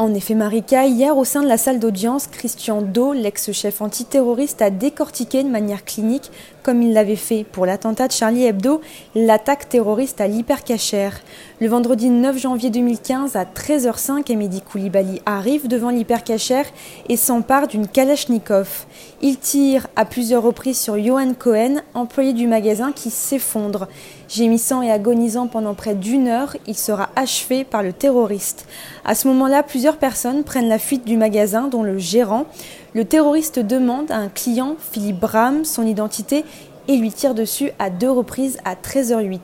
En effet, Marika, hier au sein de la salle d'audience, Christian Do, l'ex-chef antiterroriste, a décortiqué de manière clinique, comme il l'avait fait pour l'attentat de Charlie Hebdo, l'attaque terroriste à l'hypercachère. Le vendredi 9 janvier 2015, à 13h05, Amédi Koulibaly arrive devant l'hypercachère et s'empare d'une Kalachnikov. Il tire à plusieurs reprises sur Johan Cohen, employé du magasin, qui s'effondre. Gémissant et agonisant pendant près d'une heure, il sera achevé par le terroriste. À ce moment-là, plusieurs personnes prennent la fuite du magasin, dont le gérant. Le terroriste demande à un client, Philippe Bram, son identité et lui tire dessus à deux reprises à 13h08.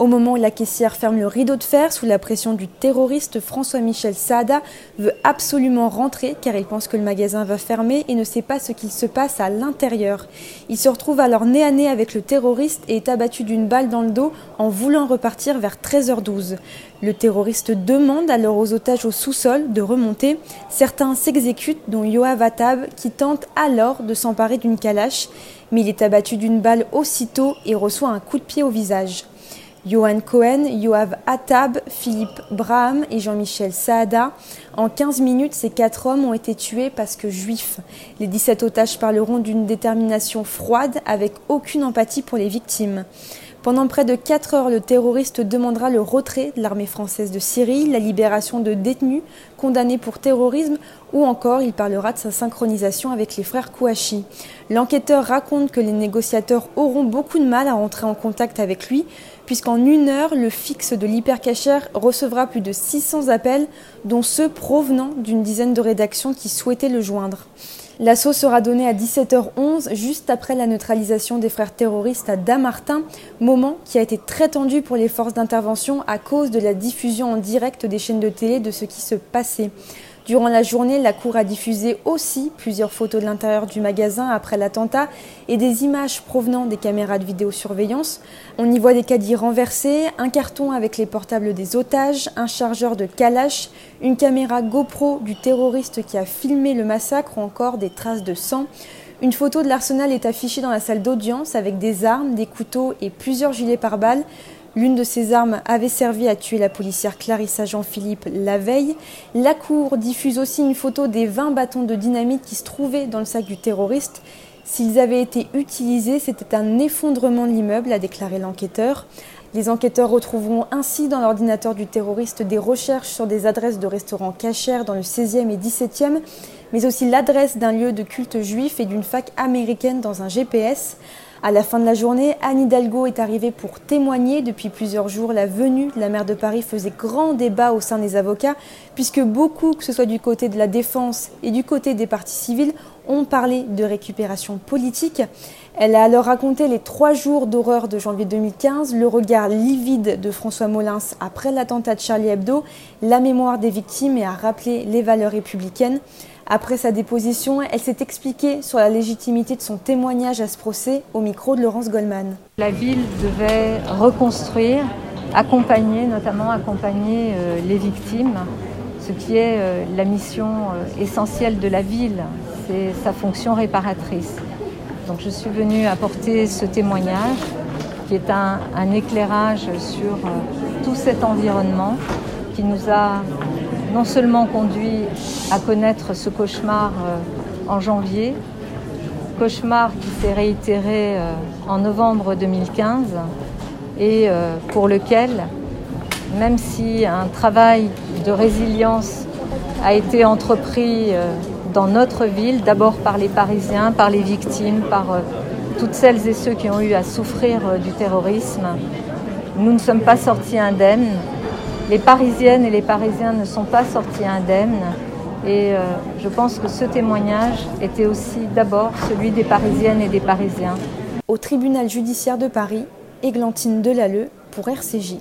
Au moment où la caissière ferme le rideau de fer sous la pression du terroriste, François-Michel Saada veut absolument rentrer car il pense que le magasin va fermer et ne sait pas ce qu'il se passe à l'intérieur. Il se retrouve alors nez à nez avec le terroriste et est abattu d'une balle dans le dos en voulant repartir vers 13h12. Le terroriste demande alors aux otages au sous-sol de remonter. Certains s'exécutent, dont Yoav Attab, qui tente alors de s'emparer d'une calache, mais il est abattu d'une balle aussitôt et reçoit un coup de pied au visage. Johan Cohen, Yoav Attab, Philippe Braham et Jean-Michel Saada. En 15 minutes, ces quatre hommes ont été tués parce que juifs. Les 17 otages parleront d'une détermination froide avec aucune empathie pour les victimes. Pendant près de 4 heures, le terroriste demandera le retrait de l'armée française de Syrie, la libération de détenus condamnés pour terrorisme ou encore il parlera de sa synchronisation avec les frères Kouachi. L'enquêteur raconte que les négociateurs auront beaucoup de mal à rentrer en contact avec lui puisqu'en une heure, le fixe de l'hypercachère recevra plus de 600 appels, dont ceux provenant d'une dizaine de rédactions qui souhaitaient le joindre. L'assaut sera donné à 17h11, juste après la neutralisation des frères terroristes à Damartin, moment qui a été très tendu pour les forces d'intervention à cause de la diffusion en direct des chaînes de télé de ce qui se passait. Durant la journée, la Cour a diffusé aussi plusieurs photos de l'intérieur du magasin après l'attentat et des images provenant des caméras de vidéosurveillance. On y voit des caddies renversés, un carton avec les portables des otages, un chargeur de Kalash, une caméra GoPro du terroriste qui a filmé le massacre ou encore des traces de sang. Une photo de l'arsenal est affichée dans la salle d'audience avec des armes, des couteaux et plusieurs gilets pare-balles. L'une de ces armes avait servi à tuer la policière Clarissa Jean-Philippe la veille. La Cour diffuse aussi une photo des 20 bâtons de dynamite qui se trouvaient dans le sac du terroriste. S'ils avaient été utilisés, c'était un effondrement de l'immeuble, a déclaré l'enquêteur. Les enquêteurs retrouveront ainsi dans l'ordinateur du terroriste des recherches sur des adresses de restaurants cachers dans le 16e et 17e, mais aussi l'adresse d'un lieu de culte juif et d'une fac américaine dans un GPS. À la fin de la journée, Anne Hidalgo est arrivée pour témoigner. Depuis plusieurs jours, la venue de la maire de Paris faisait grand débat au sein des avocats, puisque beaucoup, que ce soit du côté de la défense et du côté des partis civils, ont parlé de récupération politique. Elle a alors raconté les trois jours d'horreur de janvier 2015, le regard livide de François Molins après l'attentat de Charlie Hebdo, la mémoire des victimes et a rappelé les valeurs républicaines. Après sa déposition, elle s'est expliquée sur la légitimité de son témoignage à ce procès au micro de Laurence Goldman. La ville devait reconstruire, accompagner, notamment accompagner euh, les victimes, ce qui est euh, la mission euh, essentielle de la ville, c'est sa fonction réparatrice. Donc je suis venue apporter ce témoignage qui est un, un éclairage sur tout cet environnement qui nous a non seulement conduit à connaître ce cauchemar euh, en janvier, cauchemar qui s'est réitéré euh, en novembre 2015 et euh, pour lequel, même si un travail de résilience a été entrepris dans notre ville, d'abord par les Parisiens, par les victimes, par toutes celles et ceux qui ont eu à souffrir du terrorisme, nous ne sommes pas sortis indemnes les Parisiennes et les Parisiens ne sont pas sortis indemnes. Et euh, je pense que ce témoignage était aussi d'abord celui des Parisiennes et des Parisiens. Au tribunal judiciaire de Paris, Églantine Delalleux pour RCJ.